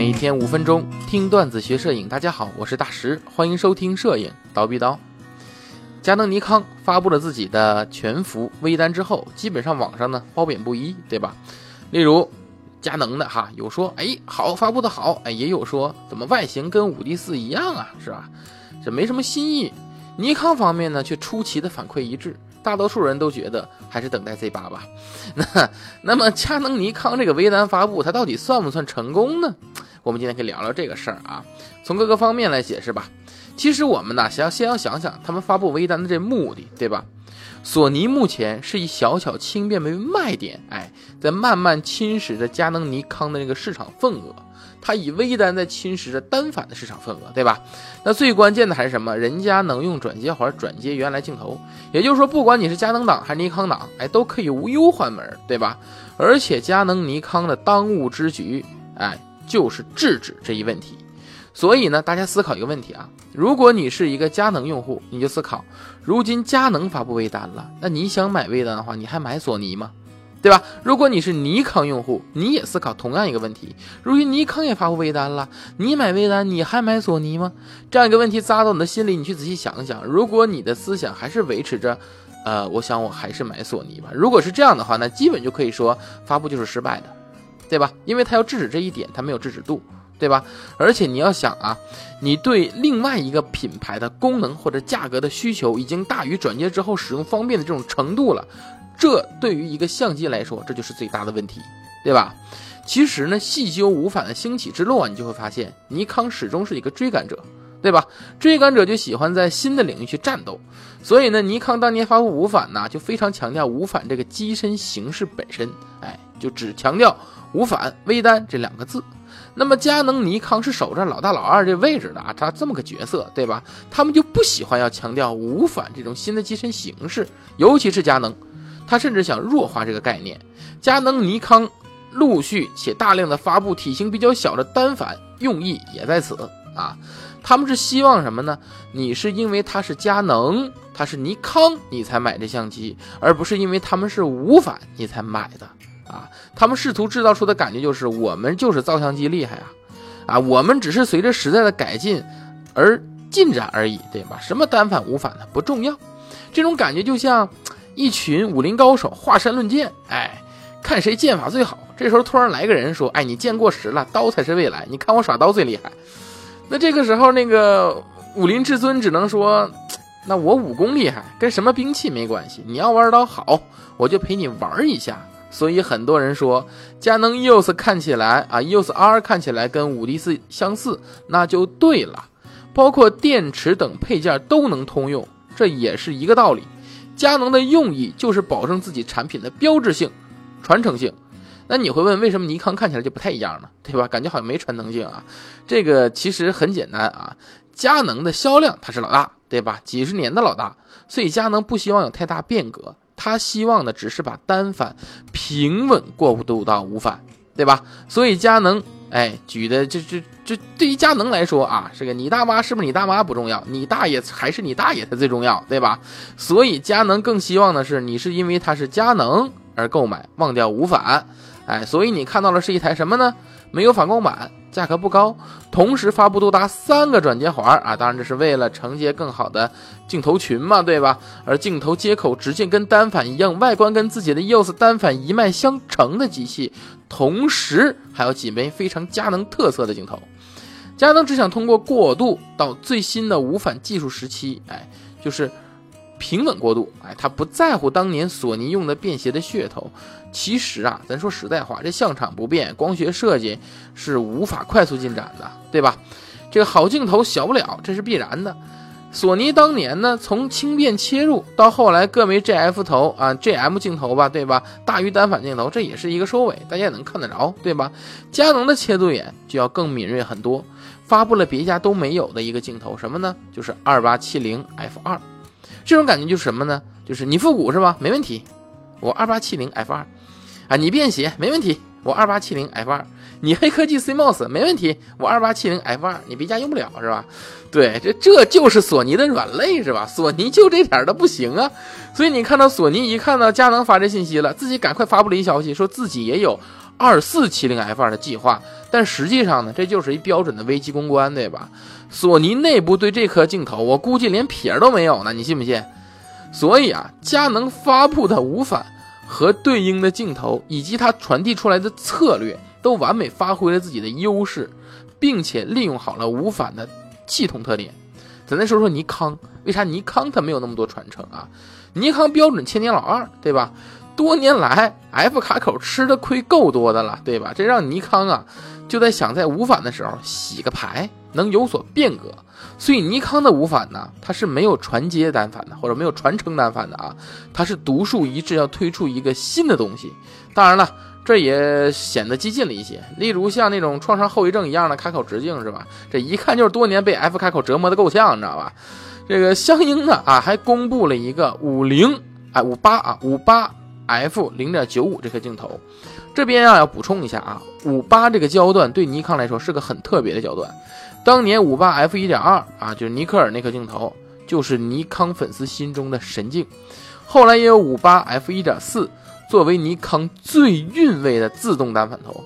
每天五分钟听段子学摄影，大家好，我是大石，欢迎收听摄影刀逼刀。佳能、尼康发布了自己的全幅微单之后，基本上网上呢褒贬不一，对吧？例如佳能的哈，有说哎好发布的好，哎也有说怎么外形跟五 D 四一样啊，是吧？这没什么新意。尼康方面呢却出奇的反馈一致。大多数人都觉得还是等待 Z 八吧。那那么佳能尼康这个微单发布，它到底算不算成功呢？我们今天可以聊聊这个事儿啊，从各个方面来解释吧。其实我们呢，先要先要想想他们发布微单的这目的，对吧？索尼目前是以小巧轻便为卖点，哎，在慢慢侵蚀着佳能尼康的那个市场份额。它以微单在侵蚀着单反的市场份额，对吧？那最关键的还是什么？人家能用转接环转接原来镜头，也就是说，不管你是佳能党还是尼康党，哎，都可以无忧换门，对吧？而且佳能尼康的当务之急，哎，就是制止这一问题。所以呢，大家思考一个问题啊：如果你是一个佳能用户，你就思考，如今佳能发布微单了，那你想买微单的话，你还买索尼吗？对吧？如果你是尼康用户，你也思考同样一个问题：如今尼康也发布微单了，你买微单，你还买索尼吗？这样一个问题扎到你的心里，你去仔细想一想。如果你的思想还是维持着，呃，我想我还是买索尼吧。如果是这样的话，那基本就可以说发布就是失败的，对吧？因为它要制止这一点，它没有制止度，对吧？而且你要想啊，你对另外一个品牌的功能或者价格的需求已经大于转接之后使用方便的这种程度了。这对于一个相机来说，这就是最大的问题，对吧？其实呢，细究无反的兴起之路啊，你就会发现，尼康始终是一个追赶者，对吧？追赶者就喜欢在新的领域去战斗，所以呢，尼康当年发布无反呢，就非常强调无反这个机身形式本身，哎，就只强调无反微单这两个字。那么佳能、尼康是守着老大老二这位置的啊，他这么个角色，对吧？他们就不喜欢要强调无反这种新的机身形式，尤其是佳能。他甚至想弱化这个概念，佳能、尼康陆续且大量的发布体型比较小的单反，用意也在此啊。他们是希望什么呢？你是因为它是佳能，它是尼康，你才买这相机，而不是因为他们是无反你才买的啊。他们试图制造出的感觉就是我们就是造相机厉害啊，啊，我们只是随着时代的改进而进展而已，对吧？什么单反无反的不重要，这种感觉就像。一群武林高手华山论剑，哎，看谁剑法最好。这时候突然来个人说：“哎，你剑过时了，刀才是未来。你看我耍刀最厉害。”那这个时候，那个武林至尊只能说：“那我武功厉害，跟什么兵器没关系。你要玩刀好，我就陪你玩一下。”所以很多人说，佳能 EOS 看起来啊，EOS R 看起来跟五 D 四相似，那就对了。包括电池等配件都能通用，这也是一个道理。佳能的用意就是保证自己产品的标志性、传承性。那你会问，为什么尼康看起来就不太一样呢？对吧？感觉好像没传承性啊。这个其实很简单啊，佳能的销量它是老大，对吧？几十年的老大，所以佳能不希望有太大变革，他希望的只是把单反平稳过渡到无反，对吧？所以佳能。哎，举的这这这，对于佳能来说啊，这个你大妈是不是你大妈不重要，你大爷还是你大爷才最重要，对吧？所以佳能更希望的是你是因为它是佳能而购买，忘掉无反。哎，所以你看到的是一台什么呢？没有反光板。价格不高，同时发布多达三个转接环啊！当然这是为了承接更好的镜头群嘛，对吧？而镜头接口直径跟单反一样，外观跟自己的 EOS 单反一脉相承的机器，同时还有几枚非常佳能特色的镜头。佳能只想通过过渡到最新的无反技术时期，哎，就是。平稳过渡，哎，他不在乎当年索尼用的便携的噱头。其实啊，咱说实在话，这相场不变，光学设计是无法快速进展的，对吧？这个好镜头小不了，这是必然的。索尼当年呢，从轻便切入，到后来各枚 GF 头啊，GM 镜头吧，对吧？大于单反镜头，这也是一个收尾，大家也能看得着，对吧？佳能的切度眼就要更敏锐很多，发布了别家都没有的一个镜头，什么呢？就是二八七零 F 二。这种感觉就是什么呢？就是你复古是吧？没问题，我二八七零 F 二啊，你便携没问题，我二八七零 F 二，你黑科技 CMOS 没问题，我二八七零 F 二，你别家用不了是吧？对，这这就是索尼的软肋是吧？索尼就这点的不行啊，所以你看到索尼一看到佳能发这信息了，自己赶快发布了一消息，说自己也有二四七零 F 二的计划，但实际上呢，这就是一标准的危机公关，对吧？索尼内部对这颗镜头，我估计连撇都没有呢，你信不信？所以啊，佳能发布的无反和对应的镜头，以及它传递出来的策略，都完美发挥了自己的优势，并且利用好了无反的系统特点。咱再说说尼康，为啥尼康它没有那么多传承啊？尼康标准千年老二，对吧？多年来，F 卡口吃的亏够多的了，对吧？这让尼康啊，就在想在无反的时候洗个牌，能有所变革。所以尼康的无反呢，它是没有传接单反的，或者没有传承单反的啊，它是独树一帜，要推出一个新的东西。当然了，这也显得激进了一些。例如像那种创伤后遗症一样的卡口直径，是吧？这一看就是多年被 F 卡口折磨的够呛，你知道吧？这个相应的啊，还公布了一个五零哎五八啊五八 F 零点九五这颗镜头。这边啊要补充一下啊，五八这个焦段对尼康来说是个很特别的焦段。当年五八 F 一点二啊，就是尼克尔那颗镜头，就是尼康粉丝心中的神镜。后来也有五八 F 一点四作为尼康最韵味的自动单反头。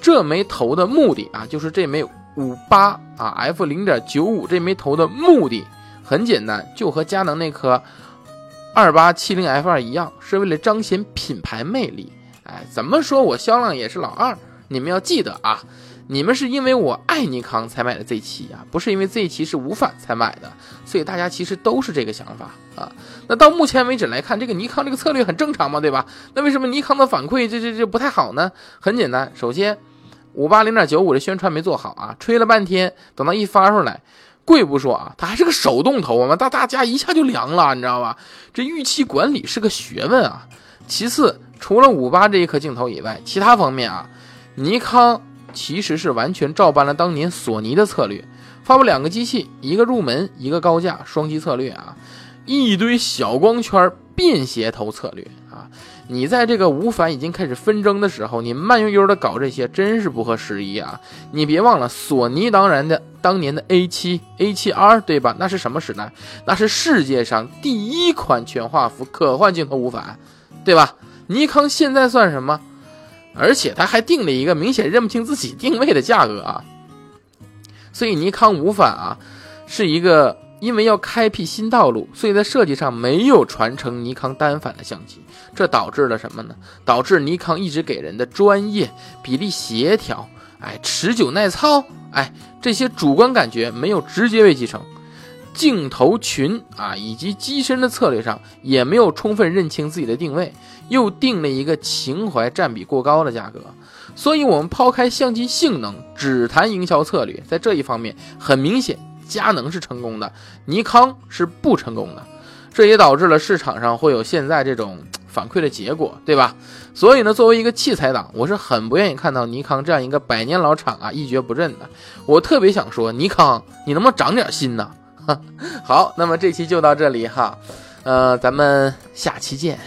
这枚头的目的啊，就是这枚五八啊 F 零点九五这枚头的目的很简单，就和佳能那颗二八七零 F 二一样，是为了彰显品牌魅力。哎，怎么说我销量也是老二，你们要记得啊。你们是因为我爱尼康才买的 Z 七啊，不是因为 Z 七是无反才买的，所以大家其实都是这个想法啊。那到目前为止来看，这个尼康这个策略很正常嘛，对吧？那为什么尼康的反馈这这这不太好呢？很简单，首先五八零点九五的宣传没做好啊，吹了半天，等到一发出来，贵不说啊，它还是个手动头我们，大大家一下就凉了，你知道吧？这预期管理是个学问啊。其次，除了五八这一颗镜头以外，其他方面啊，尼康。其实是完全照搬了当年索尼的策略，发布两个机器，一个入门，一个高价，双击策略啊，一堆小光圈便携头策略啊。你在这个无反已经开始纷争的时候，你慢悠悠的搞这些，真是不合时宜啊！你别忘了，索尼当然的当年的 A7、A7R 对吧？那是什么时代？那是世界上第一款全画幅可换镜头无反，对吧？尼康现在算什么？而且他还定了一个明显认不清自己定位的价格啊，所以尼康无反啊，是一个因为要开辟新道路，所以在设计上没有传承尼康单反的相机，这导致了什么呢？导致尼康一直给人的专业、比例协调、哎持久耐操、哎这些主观感觉没有直接被继承。镜头群啊，以及机身的策略上也没有充分认清自己的定位，又定了一个情怀占比过高的价格。所以，我们抛开相机性能，只谈营销策略，在这一方面，很明显，佳能是成功的，尼康是不成功的。这也导致了市场上会有现在这种反馈的结果，对吧？所以呢，作为一个器材党，我是很不愿意看到尼康这样一个百年老厂啊一蹶不振的。我特别想说，尼康，你能不能长点心呢？好，那么这期就到这里哈，呃，咱们下期见。